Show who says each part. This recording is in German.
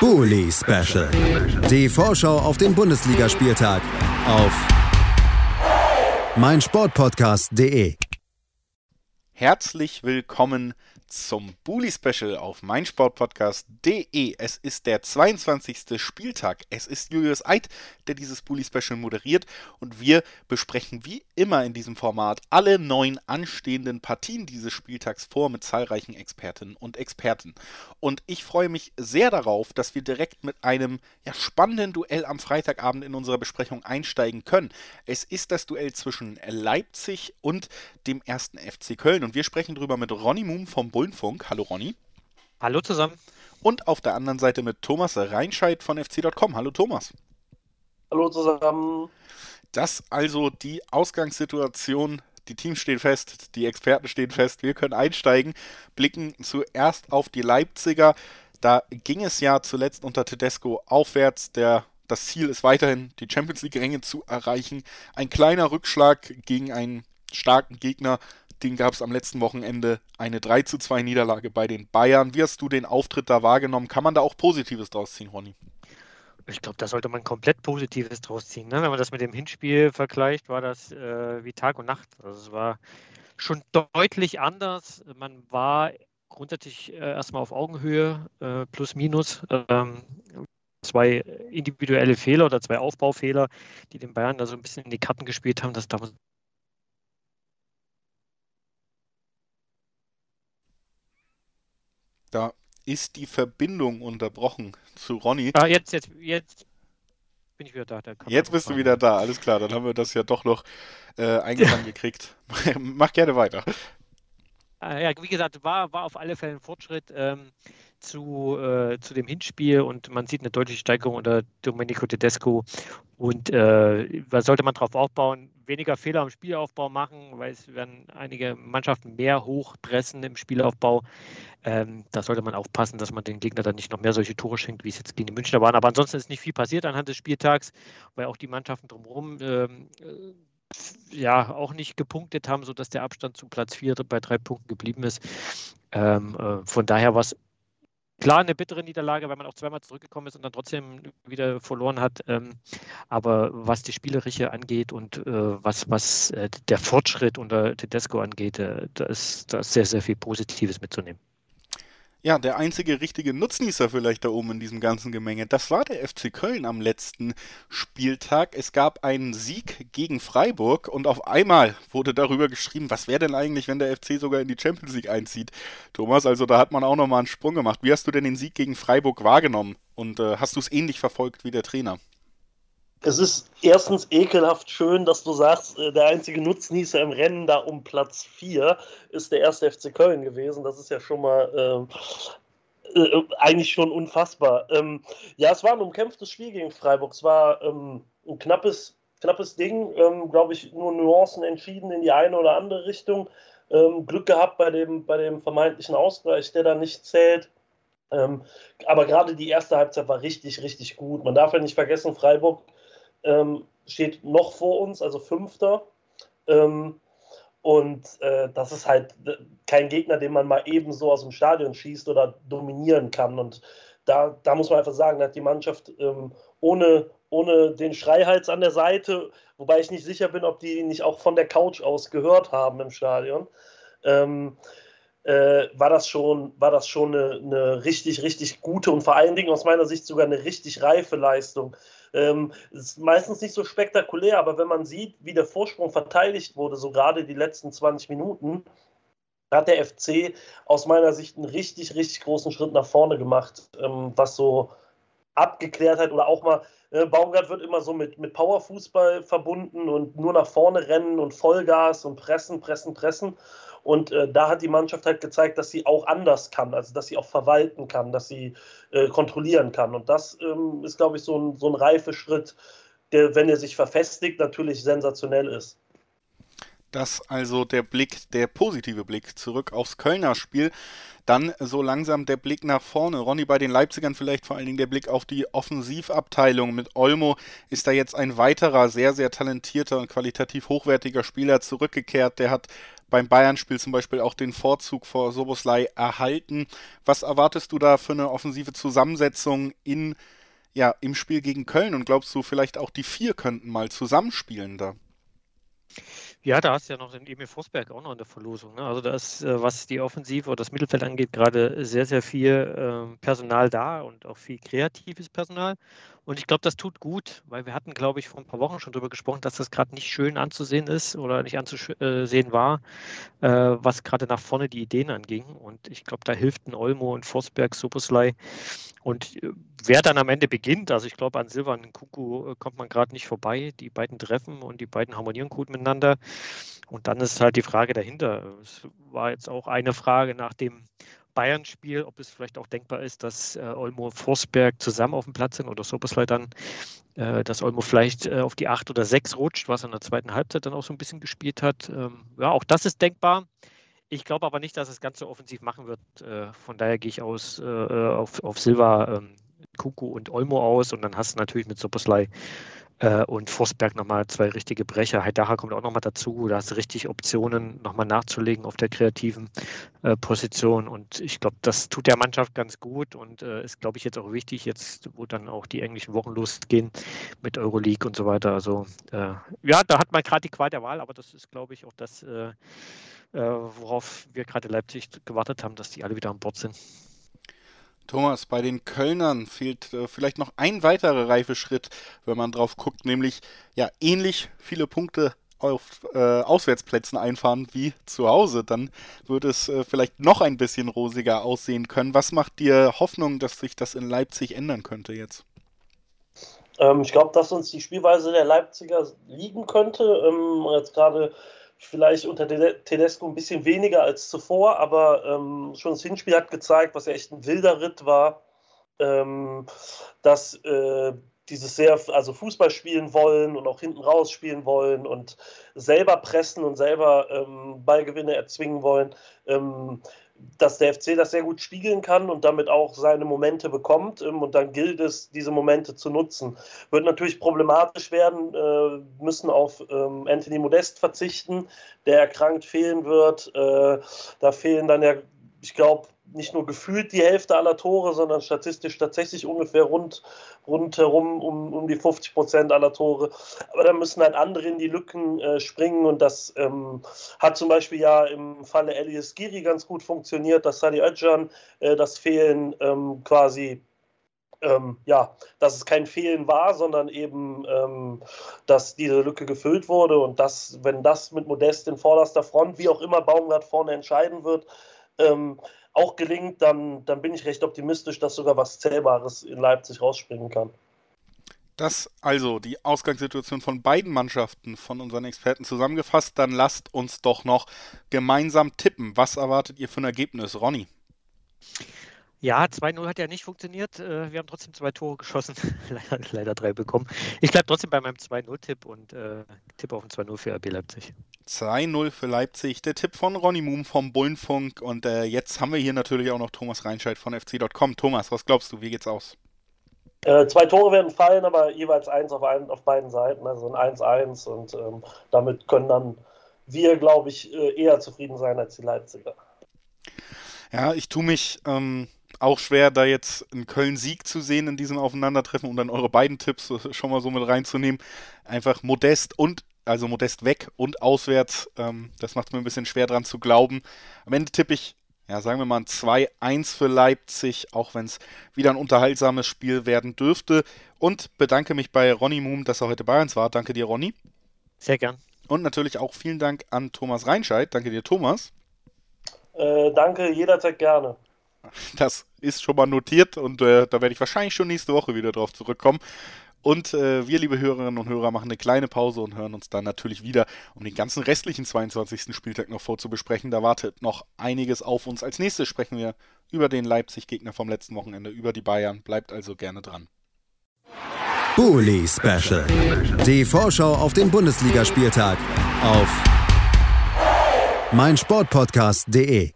Speaker 1: Bully Special. Die Vorschau auf den Bundesligaspieltag auf meinsportpodcast.de.
Speaker 2: Herzlich willkommen zum Bully Special auf meinsportpodcast.de. Es ist der 22. Spieltag. Es ist Julius Eid, der dieses Bully Special moderiert und wir besprechen wie immer in diesem Format alle neun anstehenden Partien dieses Spieltags vor mit zahlreichen Expertinnen und Experten. Und ich freue mich sehr darauf, dass wir direkt mit einem ja, spannenden Duell am Freitagabend in unserer Besprechung einsteigen können. Es ist das Duell zwischen Leipzig und dem ersten FC Köln und wir sprechen darüber mit Ronny Moom vom Bullenfunk. Hallo Ronny.
Speaker 3: Hallo zusammen.
Speaker 2: Und auf der anderen Seite mit Thomas Reinscheid von fc.com. Hallo Thomas.
Speaker 4: Hallo zusammen.
Speaker 2: Das also die Ausgangssituation. Die Teams stehen fest, die Experten stehen fest. Wir können einsteigen, blicken zuerst auf die Leipziger. Da ging es ja zuletzt unter Tedesco aufwärts. Der, das Ziel ist weiterhin, die Champions League-Ränge zu erreichen. Ein kleiner Rückschlag gegen einen starken Gegner den gab es am letzten Wochenende eine 3 zu 2 Niederlage bei den Bayern. Wie hast du den Auftritt da wahrgenommen? Kann man da auch Positives draus ziehen, Ronny?
Speaker 3: Ich glaube, da sollte man komplett Positives draus ziehen. Ne? Wenn man das mit dem Hinspiel vergleicht, war das äh, wie Tag und Nacht. Also es war schon deutlich anders. Man war grundsätzlich äh, erstmal auf Augenhöhe, äh, plus minus. Ähm, zwei individuelle Fehler oder zwei Aufbaufehler, die den Bayern da so ein bisschen in die Karten gespielt haben, das darf
Speaker 2: Da ist die Verbindung unterbrochen zu Ronny.
Speaker 3: Ah, jetzt, jetzt, jetzt bin ich wieder da.
Speaker 2: Jetzt bist du wieder da, alles klar. Dann haben wir das ja doch noch äh, eingefangen gekriegt. Mach gerne weiter.
Speaker 3: Ah, ja, wie gesagt, war, war auf alle Fälle ein Fortschritt. Ähm, zu, äh, zu dem Hinspiel und man sieht eine deutliche Steigerung unter Domenico Tedesco. Und äh, sollte man darauf aufbauen? Weniger Fehler im Spielaufbau machen, weil es werden einige Mannschaften mehr hochpressen im Spielaufbau. Ähm, da sollte man aufpassen, dass man den Gegner dann nicht noch mehr solche Tore schenkt, wie es jetzt gegen die Münchner waren. Aber ansonsten ist nicht viel passiert anhand des Spieltags, weil auch die Mannschaften drumherum ähm, äh, ja auch nicht gepunktet haben, sodass der Abstand zu Platz 4 bei drei Punkten geblieben ist. Ähm, äh, von daher war es Klar, eine bittere Niederlage, weil man auch zweimal zurückgekommen ist und dann trotzdem wieder verloren hat. Ähm, aber was die Spielerische angeht und äh, was, was äh, der Fortschritt unter Tedesco angeht, äh, da, ist, da ist sehr, sehr viel Positives mitzunehmen
Speaker 2: ja, der einzige richtige Nutznießer vielleicht da oben in diesem ganzen Gemenge, das war der FC Köln am letzten Spieltag. Es gab einen Sieg gegen Freiburg und auf einmal wurde darüber geschrieben, was wäre denn eigentlich, wenn der FC sogar in die Champions League einzieht. Thomas, also da hat man auch nochmal einen Sprung gemacht. Wie hast du denn den Sieg gegen Freiburg wahrgenommen und äh, hast du es ähnlich verfolgt wie der Trainer?
Speaker 4: Es ist erstens ekelhaft schön, dass du sagst, äh, der einzige Nutznießer im Rennen da um Platz 4 ist der erste FC Köln gewesen. Das ist ja schon mal äh, äh, eigentlich schon unfassbar. Ähm, ja, es war ein umkämpftes Spiel gegen Freiburg. Es war ähm, ein knappes, knappes Ding, ähm, glaube ich, nur Nuancen entschieden in die eine oder andere Richtung. Ähm, Glück gehabt bei dem, bei dem vermeintlichen Ausgleich, der da nicht zählt. Ähm, aber gerade die erste Halbzeit war richtig, richtig gut. Man darf ja nicht vergessen, Freiburg ähm, steht noch vor uns, also Fünfter. Ähm, und äh, das ist halt kein Gegner, den man mal eben so aus dem Stadion schießt oder dominieren kann. Und da, da muss man einfach sagen, hat die Mannschaft ähm, ohne, ohne den Schreihals an der Seite, wobei ich nicht sicher bin, ob die nicht auch von der Couch aus gehört haben im Stadion, ähm, äh, war das schon, war das schon eine, eine, richtig, richtig gute und vor allen Dingen aus meiner Sicht sogar eine richtig reife Leistung. Ähm, ist meistens nicht so spektakulär, aber wenn man sieht, wie der Vorsprung verteidigt wurde, so gerade die letzten 20 Minuten, hat der FC aus meiner Sicht einen richtig, richtig großen Schritt nach vorne gemacht, ähm, was so Abgeklärtheit oder auch mal, äh, Baumgart wird immer so mit, mit Powerfußball verbunden und nur nach vorne rennen und Vollgas und pressen, pressen, pressen. Und äh, da hat die Mannschaft halt gezeigt, dass sie auch anders kann, also dass sie auch verwalten kann, dass sie äh, kontrollieren kann. Und das ähm, ist, glaube ich, so ein, so ein Reifeschritt, der, wenn er sich verfestigt, natürlich sensationell ist.
Speaker 2: Das also der Blick, der positive Blick zurück aufs Kölner Spiel. Dann so langsam der Blick nach vorne. Ronny, bei den Leipzigern vielleicht vor allen Dingen der Blick auf die Offensivabteilung. Mit Olmo ist da jetzt ein weiterer sehr, sehr talentierter und qualitativ hochwertiger Spieler zurückgekehrt. Der hat beim Bayern-Spiel zum Beispiel auch den Vorzug vor Soboslai erhalten. Was erwartest du da für eine offensive Zusammensetzung in, ja, im Spiel gegen Köln? Und glaubst du vielleicht auch die vier könnten mal zusammenspielen da?
Speaker 3: Ja, da hast du ja noch den Emil Forsberg auch noch in der Verlosung. Ne? Also da ist, äh, was die Offensive oder das Mittelfeld angeht, gerade sehr, sehr viel äh, Personal da und auch viel kreatives Personal. Und ich glaube, das tut gut, weil wir hatten, glaube ich, vor ein paar Wochen schon darüber gesprochen, dass das gerade nicht schön anzusehen ist oder nicht anzusehen war, äh, was gerade nach vorne die Ideen anging. Und ich glaube, da hilft ein Olmo und Forsberg, Soboslai. Und äh, wer dann am Ende beginnt, also ich glaube, an Silvan und Kuku äh, kommt man gerade nicht vorbei. Die beiden treffen und die beiden harmonieren gut miteinander. Und dann ist halt die Frage dahinter. Es war jetzt auch eine Frage nach dem Bayern-Spiel, ob es vielleicht auch denkbar ist, dass äh, Olmo Forsberg zusammen auf dem Platz sind oder Soboslai dann, äh, dass Olmo vielleicht äh, auf die 8 oder 6 rutscht, was er in der zweiten Halbzeit dann auch so ein bisschen gespielt hat. Ähm, ja, auch das ist denkbar. Ich glaube aber nicht, dass es ganz so offensiv machen wird. Äh, von daher gehe ich aus, äh, auf, auf Silva, ähm, Kuku und Olmo aus und dann hast du natürlich mit Soboslai äh, und Forsberg nochmal zwei richtige Brecher. Heidaha kommt auch nochmal dazu. Da hast du richtig Optionen, nochmal nachzulegen auf der kreativen äh, Position. Und ich glaube, das tut der Mannschaft ganz gut und äh, ist, glaube ich, jetzt auch wichtig, jetzt, wo dann auch die englischen Wochen losgehen mit Euroleague und so weiter. Also, äh, ja, da hat man gerade die Qual der Wahl, aber das ist, glaube ich, auch das, äh, äh, worauf wir gerade Leipzig gewartet haben, dass die alle wieder an Bord sind.
Speaker 2: Thomas, bei den Kölnern fehlt äh, vielleicht noch ein weiterer Reifeschritt, wenn man drauf guckt, nämlich ja ähnlich viele Punkte auf äh, Auswärtsplätzen einfahren wie zu Hause, dann würde es äh, vielleicht noch ein bisschen rosiger aussehen können. Was macht dir Hoffnung, dass sich das in Leipzig ändern könnte jetzt?
Speaker 4: Ähm, ich glaube, dass uns die Spielweise der Leipziger liegen könnte. Ähm, jetzt gerade vielleicht unter Tedesco ein bisschen weniger als zuvor, aber ähm, schon das Hinspiel hat gezeigt, was echt ein wilder Ritt war, ähm, dass äh, dieses sehr, also Fußball spielen wollen und auch hinten raus spielen wollen und selber pressen und selber ähm, Ballgewinne erzwingen wollen. Dass der FC das sehr gut spiegeln kann und damit auch seine Momente bekommt. Ähm, und dann gilt es, diese Momente zu nutzen. Wird natürlich problematisch werden, äh, müssen auf ähm, Anthony Modest verzichten, der erkrankt fehlen wird. Äh, da fehlen dann ja, ich glaube, nicht nur gefühlt die Hälfte aller Tore, sondern statistisch tatsächlich ungefähr rund, rundherum um, um die 50 Prozent aller Tore. Aber da müssen halt andere in die Lücken äh, springen und das ähm, hat zum Beispiel ja im Falle Elias Giri ganz gut funktioniert, dass Sadi Özcan äh, das Fehlen ähm, quasi ähm, ja, dass es kein Fehlen war, sondern eben, ähm, dass diese Lücke gefüllt wurde und dass, wenn das mit Modest in vorderster Front, wie auch immer Baumgart vorne entscheiden wird, ähm, auch gelingt, dann, dann bin ich recht optimistisch, dass sogar was Zählbares in Leipzig rausspringen kann.
Speaker 2: Das also die Ausgangssituation von beiden Mannschaften von unseren Experten zusammengefasst. Dann lasst uns doch noch gemeinsam tippen. Was erwartet ihr für ein Ergebnis, Ronny?
Speaker 3: Ja, 2-0 hat ja nicht funktioniert. Äh, wir haben trotzdem zwei Tore geschossen. leider, leider drei bekommen. Ich bleibe trotzdem bei meinem 2-0-Tipp und äh, tippe auf ein 2-0 für RB Leipzig.
Speaker 2: 2-0 für Leipzig. Der Tipp von Ronny Moom vom Bullenfunk. Und äh, jetzt haben wir hier natürlich auch noch Thomas Reinscheid von fc.com. Thomas, was glaubst du, wie geht's aus?
Speaker 4: Äh, zwei Tore werden fallen, aber jeweils eins auf, ein, auf beiden Seiten, also ein 1-1. Und ähm, damit können dann wir, glaube ich, äh, eher zufrieden sein als die Leipziger.
Speaker 2: Ja, ich tue mich ähm, auch schwer, da jetzt einen Köln-Sieg zu sehen in diesem Aufeinandertreffen, um dann eure beiden Tipps schon mal so mit reinzunehmen. Einfach modest und also modest weg und auswärts. Ähm, das macht mir ein bisschen schwer dran zu glauben. Am Ende tippe ich, ja, sagen wir mal ein 2-1 für Leipzig, auch wenn es wieder ein unterhaltsames Spiel werden dürfte. Und bedanke mich bei Ronny Moom, dass er heute bei uns war. Danke dir, Ronny.
Speaker 3: Sehr gern.
Speaker 2: Und natürlich auch vielen Dank an Thomas Reinscheid. Danke dir, Thomas.
Speaker 4: Äh, danke, jederzeit gerne.
Speaker 2: Das ist schon mal notiert und äh, da werde ich wahrscheinlich schon nächste Woche wieder drauf zurückkommen. Und äh, wir, liebe Hörerinnen und Hörer, machen eine kleine Pause und hören uns dann natürlich wieder, um den ganzen restlichen 22. Spieltag noch vorzubesprechen. Da wartet noch einiges auf uns. Als nächstes sprechen wir über den Leipzig-Gegner vom letzten Wochenende, über die Bayern. Bleibt also gerne dran.
Speaker 1: Bully Special. Die Vorschau auf den Bundesligaspieltag auf meinsportpodcast.de.